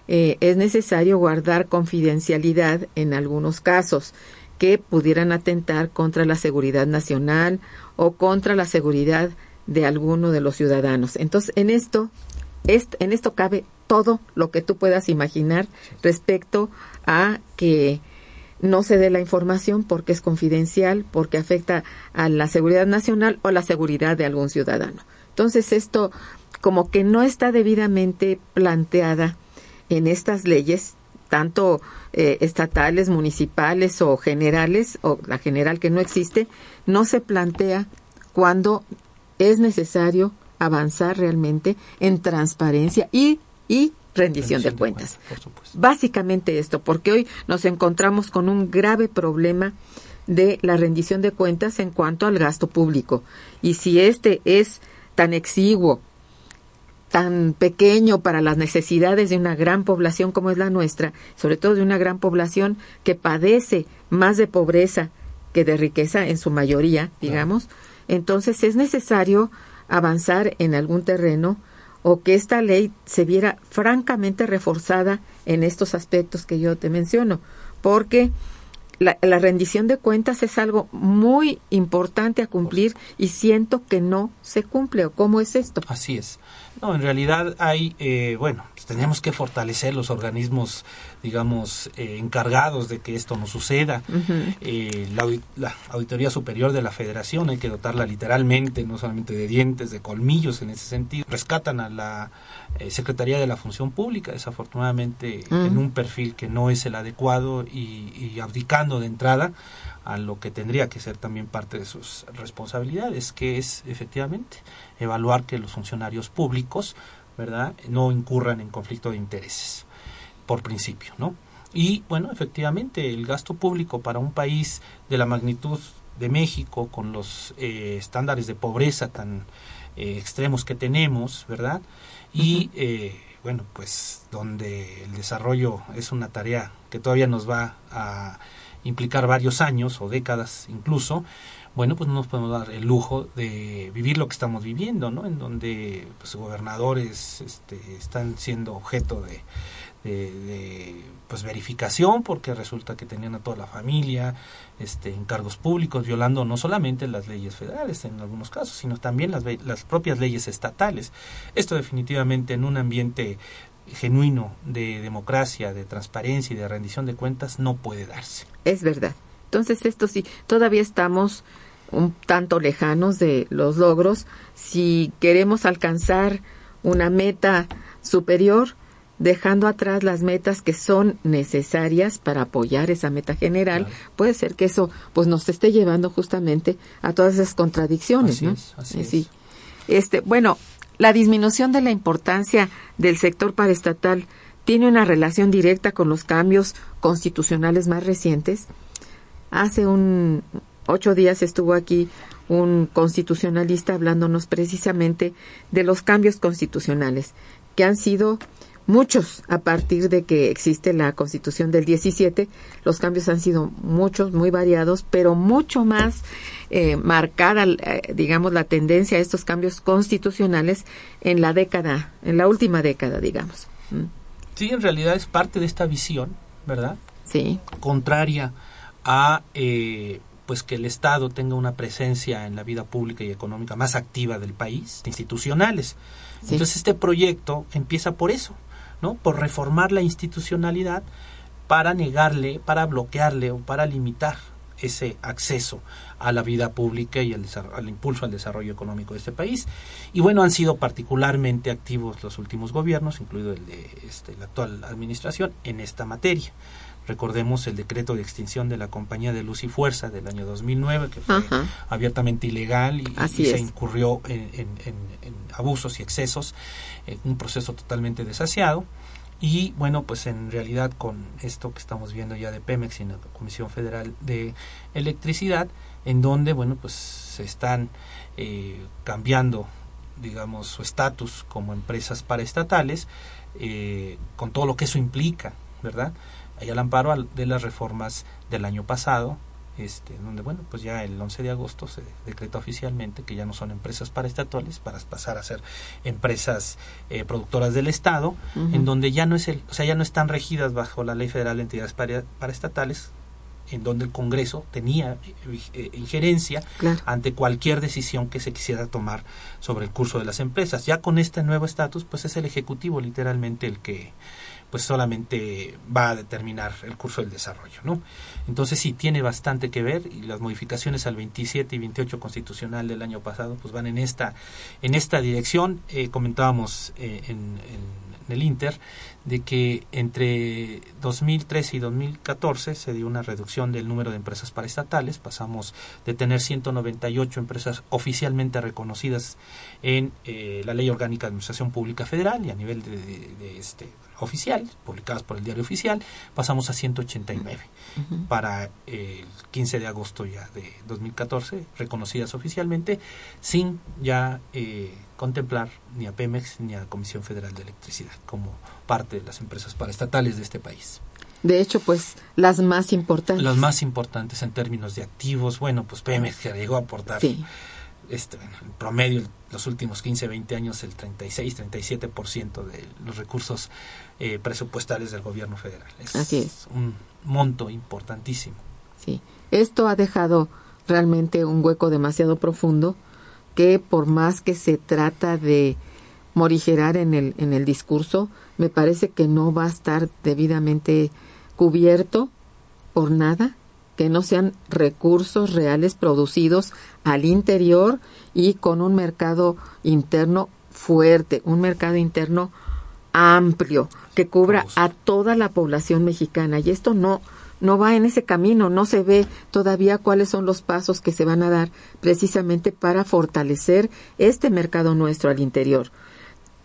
eh, es necesario guardar confidencialidad en algunos casos que pudieran atentar contra la seguridad nacional o contra la seguridad de alguno de los ciudadanos. Entonces, en esto, en esto cabe todo lo que tú puedas imaginar respecto a que no se dé la información porque es confidencial, porque afecta a la seguridad nacional o la seguridad de algún ciudadano. Entonces, esto como que no está debidamente planteada en estas leyes, tanto eh, estatales, municipales o generales, o la general que no existe, no se plantea cuando es necesario avanzar realmente en transparencia y, y rendición, de, cuentas. Básicamente esto, porque hoy nos encontramos con un grave problema de la rendición de cuentas en cuanto al gasto público. Y si este es tan exiguo, tan pequeño para las necesidades de una gran población como es la nuestra, sobre todo de una gran población que padece más de pobreza que de riqueza en su mayoría, digamos, entonces es necesario avanzar en algún terreno o que esta ley se viera francamente reforzada en estos aspectos que yo te menciono, porque la, rendición de cuentas es algo muy importante a cumplir y siento que no se cumple. ¿O cómo es esto? Así es. No, en realidad hay, eh, bueno, pues tenemos que fortalecer los organismos, digamos, eh, encargados de que esto no suceda. Eh, la, Auditoría Superior de la Federación hay que dotarla literalmente, no solamente de dientes, de colmillos en ese sentido. Rescatan a la Secretaría de la Función Pública, desafortunadamente, en un perfil que no es el adecuado y, y abdicando de entrada a lo que tendría que ser también parte de sus responsabilidades, que es efectivamente evaluar que los funcionarios públicos, ¿verdad?, no incurran en conflicto de intereses, por principio, ¿no? Y bueno, efectivamente, el gasto público para un país de la magnitud de México, con los eh, estándares de pobreza tan eh, extremos que tenemos, ¿verdad? Y eh, bueno, pues donde el desarrollo es una tarea que todavía nos va a implicar varios años o décadas incluso, bueno, pues no nos podemos dar el lujo de vivir lo que estamos viviendo, ¿no? En donde pues, gobernadores este, están siendo objeto de, de, pues verificación porque resulta que tenían a toda la familia este en cargos públicos violando no solamente las leyes federales en algunos casos sino también las, las propias leyes estatales esto definitivamente en un ambiente genuino de democracia, de transparencia y de rendición de cuentas no puede darse. Es verdad. Entonces, esto sí, todavía estamos un tanto lejanos de los logros. Si queremos alcanzar una meta superior, dejando atrás las metas que son necesarias para apoyar esa meta general, puede ser que eso pues nos esté llevando justamente a todas esas contradicciones, ¿no? así Este, bueno, la disminución de la importancia del sector paraestatal tiene una relación directa con los cambios constitucionales más recientes. Hace un ocho días estuvo aquí un constitucionalista hablándonos precisamente de los cambios constitucionales que han sido muchos a partir de que existe la Constitución del 17. Los cambios han sido muchos, muy variados, pero mucho más eh, marcada, eh, digamos, la tendencia a estos cambios constitucionales en la década, en la última década, digamos. ¿Mm? Sí, en realidad es parte de esta visión, ¿verdad? Sí. Contraria a eh, pues que el Estado tenga una presencia en la vida pública y económica más activa del país, institucionales. Entonces este proyecto empieza por eso, ¿no? Por reformar la institucionalidad para negarle, para bloquearle o para limitar ese acceso a la vida pública y al, al, impulso al desarrollo económico de este país. Y bueno, han sido particularmente activos los últimos gobiernos, incluido el de este, la actual administración, en esta materia. Recordemos el decreto de extinción de la Compañía de Luz y Fuerza del año 2009, que fue Ajá. abiertamente ilegal y, se incurrió en, en- en- en abusos y excesos, en un proceso totalmente desasiado. Y bueno, pues en realidad con esto que estamos viendo ya de Pemex y la Comisión Federal de Electricidad, en donde, bueno, pues se están eh, cambiando, digamos, su estatus como empresas paraestatales, eh, con todo lo que eso implica, ¿verdad? Hay al amparo de las reformas del año pasado, este, donde, bueno, pues ya el 11 de agosto se decreta oficialmente que ya no son empresas paraestatales para pasar a ser empresas eh, productoras del Estado, en donde ya no es el, o sea, ya no están regidas bajo la Ley Federal de Entidades para- paraestatales, en donde el Congreso tenía eh, eh, injerencia Claro. ante cualquier decisión que se quisiera tomar sobre el curso de las empresas. Ya con este nuevo estatus, pues es el Ejecutivo literalmente el que pues solamente va a determinar el curso del desarrollo, ¿no? Entonces sí tiene bastante que ver y las modificaciones al 27 y 28 constitucional del año pasado pues van en esta en esta dirección. Eh, comentábamos eh, en, el Inter de que entre 2013 y 2014 se dio una reducción del número de empresas paraestatales, pasamos de tener 198 empresas oficialmente reconocidas en eh, la Ley Orgánica de Administración Pública Federal y a nivel de- de, este oficial, publicadas por el Diario Oficial, pasamos a 189 Ujú. para el 15 de agosto ya de 2014, reconocidas oficialmente, sin ya eh, contemplar ni a Pemex ni a la Comisión Federal de Electricidad como parte de las empresas paraestatales de este país. De hecho, pues las más importantes. Las más importantes en términos de activos, bueno, pues Pemex que llegó a aportar Sí. Este, bueno, en promedio los últimos 15, 20 años el 36, 37% de los recursos eh, presupuestales del gobierno federal. Es Así es. un monto importantísimo. Sí, esto ha dejado realmente un hueco demasiado profundo que por más que se trata de morigerar en el, en el discurso, me parece que no va a estar debidamente cubierto por nada, que no sean recursos reales producidos al interior y con un mercado interno fuerte, un mercado interno amplio que cubra a toda la población mexicana y esto no no va en ese camino, no se ve todavía cuáles son los pasos que se van a dar precisamente para fortalecer este mercado nuestro al interior.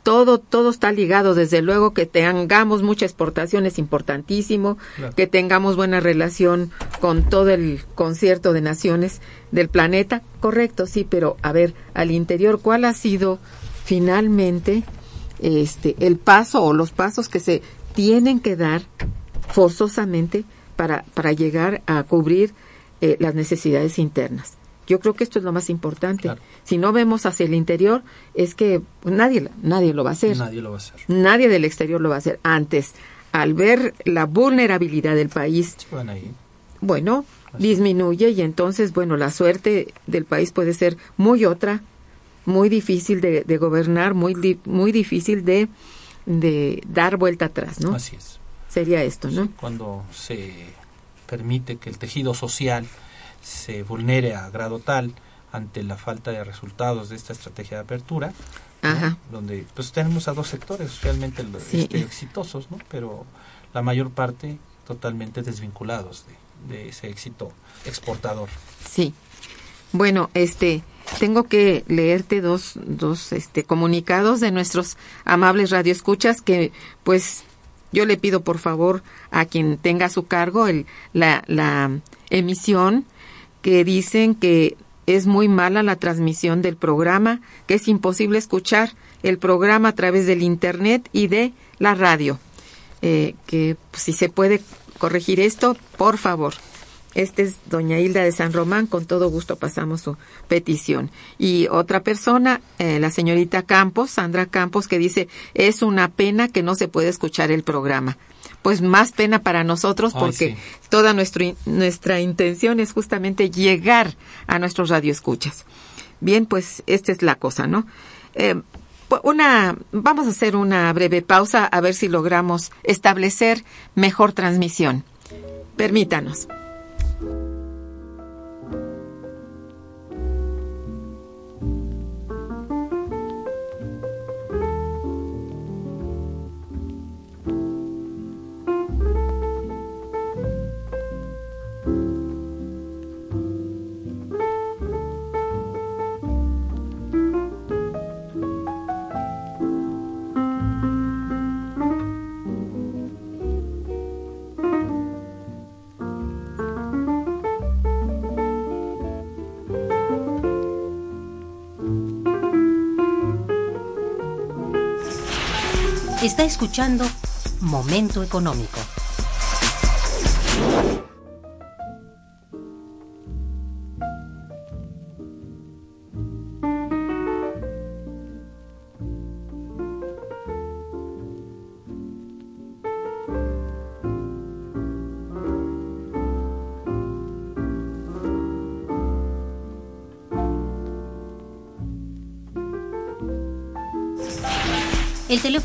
Todo todo está ligado, desde luego que tengamos mucha exportación es importantísimo, Claro. que tengamos buena relación con todo el concierto de naciones del planeta, correcto, sí, pero a ver, al interior, ¿cuál ha sido finalmente este el paso o los pasos que se tienen que dar forzosamente para, para llegar a cubrir eh, las necesidades internas. Yo creo que esto es lo más importante. Claro. Si no vemos hacia el interior, es que nadie, nadie lo va a hacer. Nadie lo va a hacer. Nadie del exterior lo va a hacer. Antes, al ver la vulnerabilidad del país, Sí, van ahí. bueno, disminuye y entonces, bueno, la suerte del país puede ser muy otra, muy difícil de, de gobernar, muy, di- muy difícil de, de dar vuelta atrás, ¿no? Así es. Sería esto, ¿no? Sí, cuando se permite que el tejido social se vulnere a grado tal ante la falta de resultados de esta estrategia de apertura, donde pues tenemos a dos sectores realmente Sí. este, exitosos, ¿no? pero la mayor parte totalmente desvinculados de, de ese éxito exportador. Sí. Bueno, este, tengo que leerte dos, dos, este, comunicados de nuestros amables radioescuchas que, pues, yo le pido por favor a quien tenga a su cargo el, la, la emisión que dicen que es muy mala la transmisión del programa, que es imposible escuchar el programa a través del Internet y de la radio. Eh, que pues, si se puede corregir esto, por favor. Este es doña Hilda de San Román, con todo gusto pasamos su petición. Y otra persona, eh, la señorita Campos, Sandra Campos, que dice, es una pena que no se puede escuchar el programa. Pues más pena para nosotros porque toda nuestro, nuestra intención es justamente llegar a nuestros radioescuchas. Bien, pues esta es la cosa, ¿no? Eh, una, vamos a hacer una breve pausa a ver si logramos establecer mejor transmisión. Permítanos. Escuchando Momento Económico.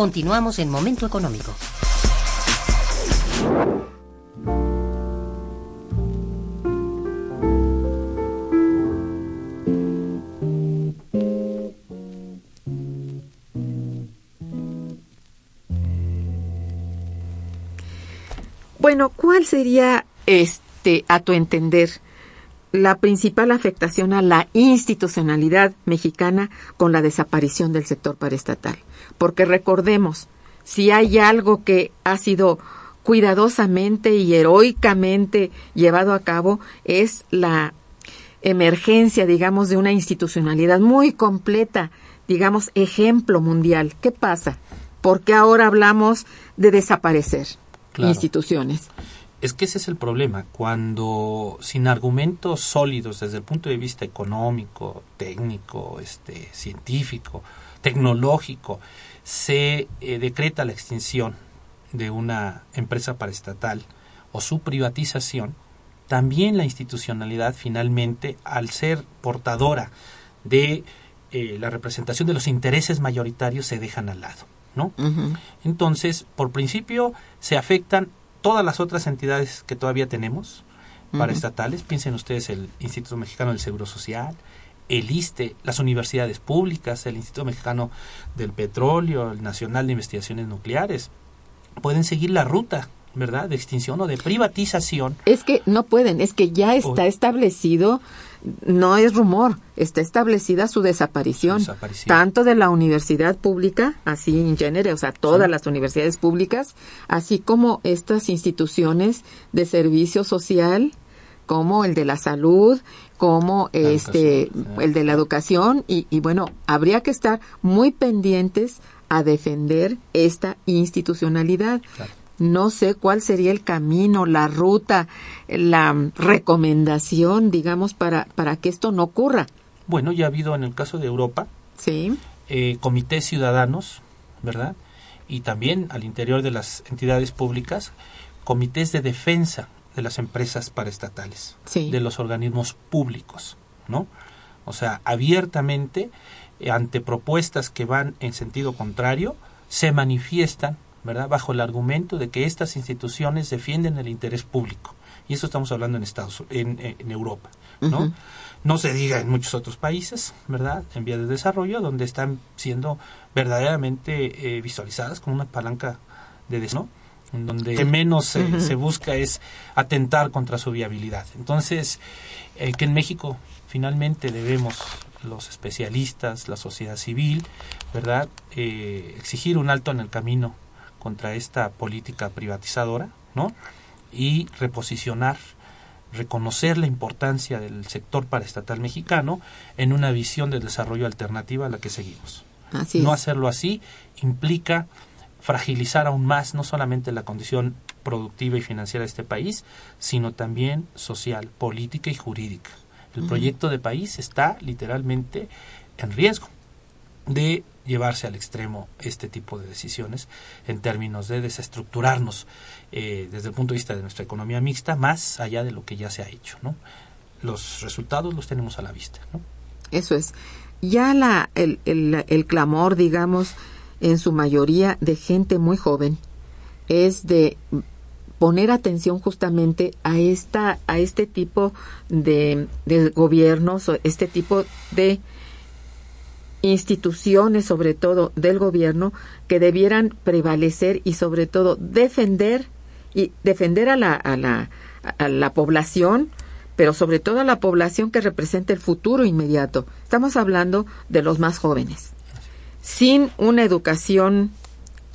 Continuamos en Momento Económico. Bueno, ¿cuál sería este a tu entender la principal afectación a la institucionalidad mexicana con la desaparición del sector paraestatal? porque recordemos, si hay algo que ha sido cuidadosamente y heroicamente llevado a cabo es la emergencia, digamos, de una institucionalidad muy completa, digamos, ejemplo mundial. ¿Qué pasa? ¿Por qué ahora hablamos de desaparecer instituciones? Es que ese es el problema. Cuando sin argumentos sólidos desde el punto de vista económico, técnico, este, científico, tecnológico, se eh, decreta la extinción de una empresa paraestatal o su privatización, también la institucionalidad finalmente, al ser portadora de eh, la representación de los intereses mayoritarios, se dejan al lado. ¿no? Entonces, por principio, se afectan todas las otras entidades que todavía tenemos paraestatales. Piensen ustedes el Instituto Mexicano del Seguro Social, el ISTE, las universidades públicas, el Instituto Mexicano del Petróleo, el Nacional de Investigaciones Nucleares, pueden seguir la ruta, ¿verdad?, de extinción o de privatización. Es que no pueden, es que ya está establecido no es rumor, está establecida su desaparición, Desaparición. tanto de la universidad pública, así en género, o sea, todas las universidades públicas, así como estas instituciones de servicio social, como el de la salud, como La este sí. el de la educación y, y bueno, habría que estar muy pendientes a defender esta institucionalidad. Claro. No sé cuál sería el camino, la ruta, la recomendación, digamos, para, para que esto no ocurra. Bueno, ya ha habido en el caso de Europa Sí, eh, comités ciudadanos, ¿verdad? Y también al interior de las entidades públicas, comités de defensa de las empresas paraestatales, Sí. de los organismos públicos, ¿no? O sea, abiertamente, eh, ante propuestas que van en sentido contrario, se manifiestan, ¿verdad? Bajo el argumento de que estas instituciones defienden el interés público. Y eso estamos hablando en Estados en, en Europa, ¿no? No se diga en muchos otros países, ¿verdad? En vías de desarrollo, donde están siendo verdaderamente eh, visualizadas como una palanca de des- ¿no? Donde menos eh, se busca es atentar contra su viabilidad. Entonces, eh, que en México finalmente debemos los especialistas, la sociedad civil, ¿verdad? Eh, exigir un alto en el camino contra esta política privatizadora, ¿no? Y reposicionar reconocer la importancia del sector paraestatal mexicano en una visión de desarrollo alternativa a la que seguimos. así no hacerlo así implica fragilizar aún más no solamente la condición productiva y financiera de este país, sino también social, política y jurídica. El proyecto de país está literalmente en riesgo de llevarse al extremo este tipo de decisiones en términos de desestructurarnos eh, desde el punto de vista de nuestra economía mixta más allá de lo que ya se ha hecho. ¿no? Los resultados los tenemos a la vista. ¿no? Eso es. Ya la, el, el, el clamor, digamos, en su mayoría de gente muy joven, es de poner atención justamente a esta a este tipo de, de gobiernos o este tipo de instituciones sobre todo del gobierno que debieran prevalecer y sobre todo defender y defender a la a la a la población pero sobre todo a la población que representa el futuro inmediato. Estamos hablando de los más jóvenes. Sin una educación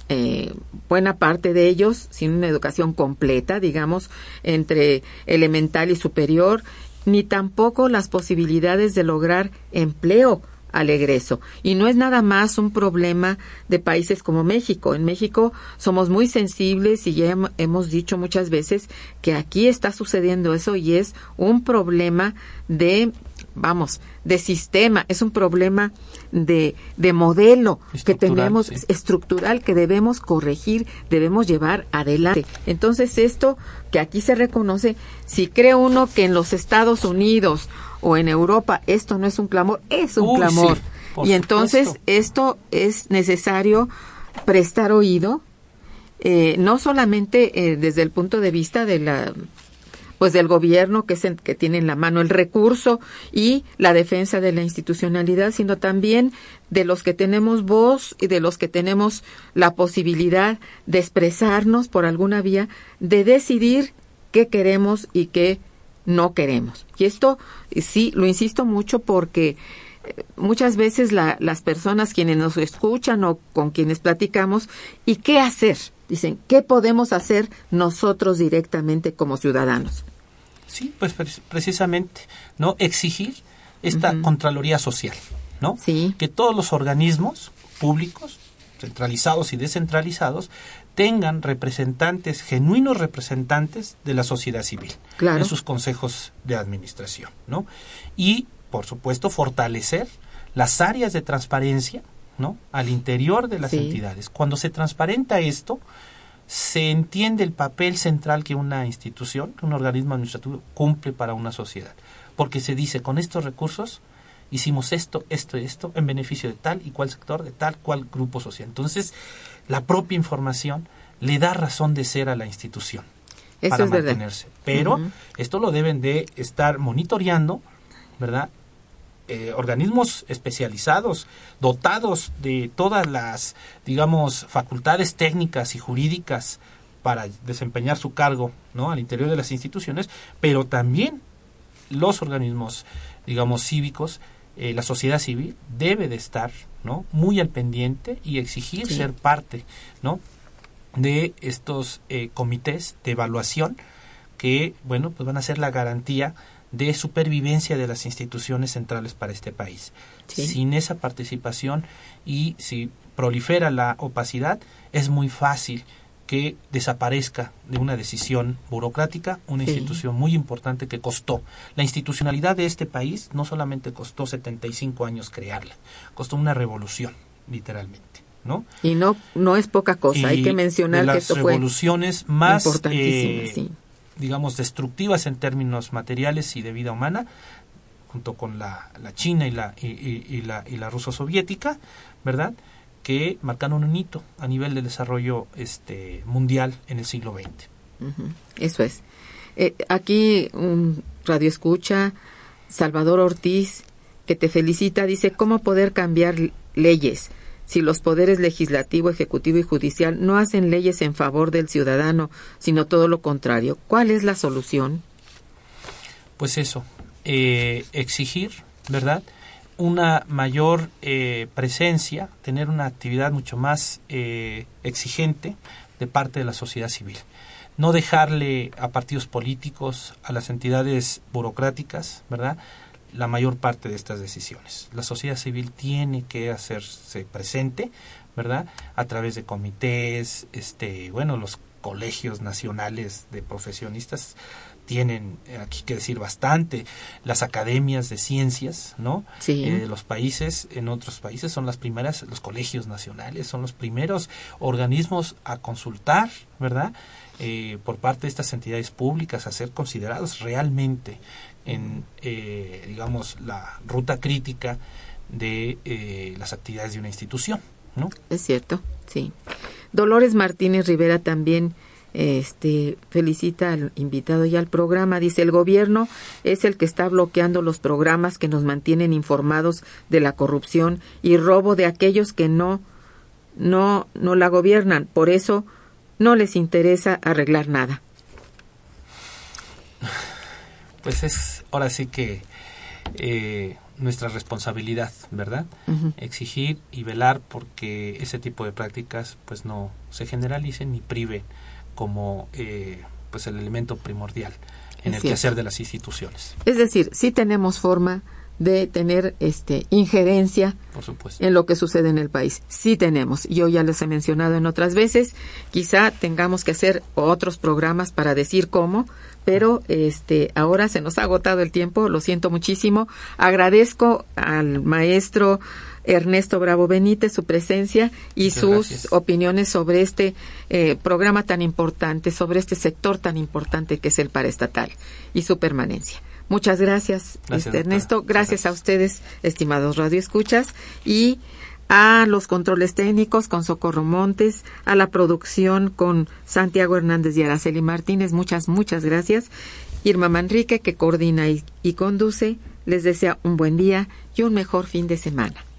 eh, buena parte de ellos sin una educación completa, digamos, entre elemental y superior, ni tampoco las posibilidades de lograr empleo al egreso. Y no es nada más un problema de países como México. En México somos muy sensibles y ya hem- hemos dicho muchas veces que aquí está sucediendo eso y es un problema de, vamos, de sistema, es un problema de, de modelo que tenemos sí. estructural que debemos corregir, debemos llevar adelante. Entonces esto que aquí se reconoce, si cree uno que en los Estados Unidos o en Europa esto no es un clamor, es un Uy, clamor. sí, y entonces esto es necesario prestar oído, eh, no solamente eh, desde el punto de vista de la pues del gobierno que es el que tiene en la mano el recurso y la defensa de la institucionalidad, sino también de los que tenemos voz y de los que tenemos la posibilidad de expresarnos por alguna vía, de decidir qué queremos y qué no queremos. Y esto eh, sí, lo insisto mucho porque eh, muchas veces la- las personas quienes nos escuchan o con quienes platicamos, ¿y qué hacer? Dicen, ¿qué podemos hacer nosotros directamente como ciudadanos? Sí, pues pre- precisamente, ¿no? Exigir esta Contraloría Social, ¿no? Sí. Que todos los organismos públicos, centralizados y descentralizados, tengan representantes, genuinos representantes de la sociedad civil Claro. en sus consejos de administración, ¿no? Y, por supuesto, fortalecer las áreas de transparencia, ¿no? Al interior de las Sí. entidades. Cuando se transparenta esto, se entiende el papel central que una institución, que un organismo administrativo cumple para una sociedad. Porque se dice, con estos recursos hicimos esto, esto y esto en beneficio de tal y cual sector, de tal cual grupo social. Entonces, la propia información le da razón de ser a la institución Eso para es verdad. mantenerse. Pero Ujú. esto lo deben de estar monitoreando, ¿verdad? Eh, organismos especializados, dotados de todas las, digamos, facultades técnicas y jurídicas para desempeñar su cargo, ¿no? Al interior de las instituciones, pero también los organismos, digamos, cívicos, eh, la sociedad civil debe de estar ¿no? muy al pendiente y exigir ser parte ¿no? de estos eh, comités de evaluación que bueno pues van a ser la garantía de supervivencia de las instituciones centrales para este país. Sin esa participación y si prolifera la opacidad, es muy fácil que desaparezca de una decisión burocrática una institución muy importante que costó. La institucionalidad de este país no solamente costó 75 años crearla, costó una revolución, literalmente. ¿no? Y no, no es poca cosa, hay que mencionar que esto revoluciones más eh, digamos, destructivas en términos materiales y de vida humana, junto con la, la China y la, y, la, y la ruso-soviética, ¿verdad? Que marcaron un hito a nivel del desarrollo este, mundial en el siglo XX. Eso es. Eh, aquí un radio escucha, Salvador Ortiz, que te felicita, dice, ¿cómo poder cambiar leyes? si los poderes legislativo, ejecutivo y judicial no hacen leyes en favor del ciudadano, sino todo lo contrario. ¿Cuál es la solución? Pues eso, eh, exigir, ¿verdad? Una mayor eh, presencia, tener una actividad mucho más eh, exigente de parte de la sociedad civil. No dejarle a partidos políticos, a las entidades burocráticas, ¿verdad? la mayor parte de estas decisiones. La sociedad civil tiene que hacerse presente, ¿verdad? A través de comités, este, bueno, los colegios nacionales de profesionistas tienen eh, aquí que decir bastante las academias de ciencias no sí. eh, los países en otros países son las primeras los colegios nacionales son los primeros organismos a consultar verdad eh, por parte de estas entidades públicas a ser considerados realmente en, eh, digamos, la ruta crítica de eh, las actividades de una institución, ¿no? Es cierto, sí. Dolores Martínez Rivera también este, felicita al invitado y al programa. Dice, el gobierno es el que está bloqueando los programas que nos mantienen informados de la corrupción y robo de aquellos que no, no, no la gobiernan. Por eso no les interesa arreglar nada pues es ahora sí que eh, nuestra responsabilidad, ¿verdad? Exigir y velar porque ese tipo de prácticas pues no se generalicen ni prive como eh, pues el elemento primordial en el quehacer de las instituciones. Es decir, sí tenemos forma de tener este injerencia en lo que sucede en el país. Sí tenemos. Yo ya les he mencionado en otras veces. Quizá tengamos que hacer otros programas para decir cómo, pero este ahora se nos ha agotado el tiempo, lo siento muchísimo. Agradezco al maestro Ernesto Bravo Benítez su presencia y sus opiniones sobre este eh, programa tan importante, sobre este sector tan importante que es el paraestatal y su permanencia. Muchas gracias, este, Ernesto. Gracias, a ustedes, estimados radioescuchas, y a los controles técnicos con Socorro Montes, a la producción con Santiago Hernández y Araceli Martínez. Muchas, muchas gracias. Irma Manrique, que coordina y, y conduce, les desea un buen día y un mejor fin de semana.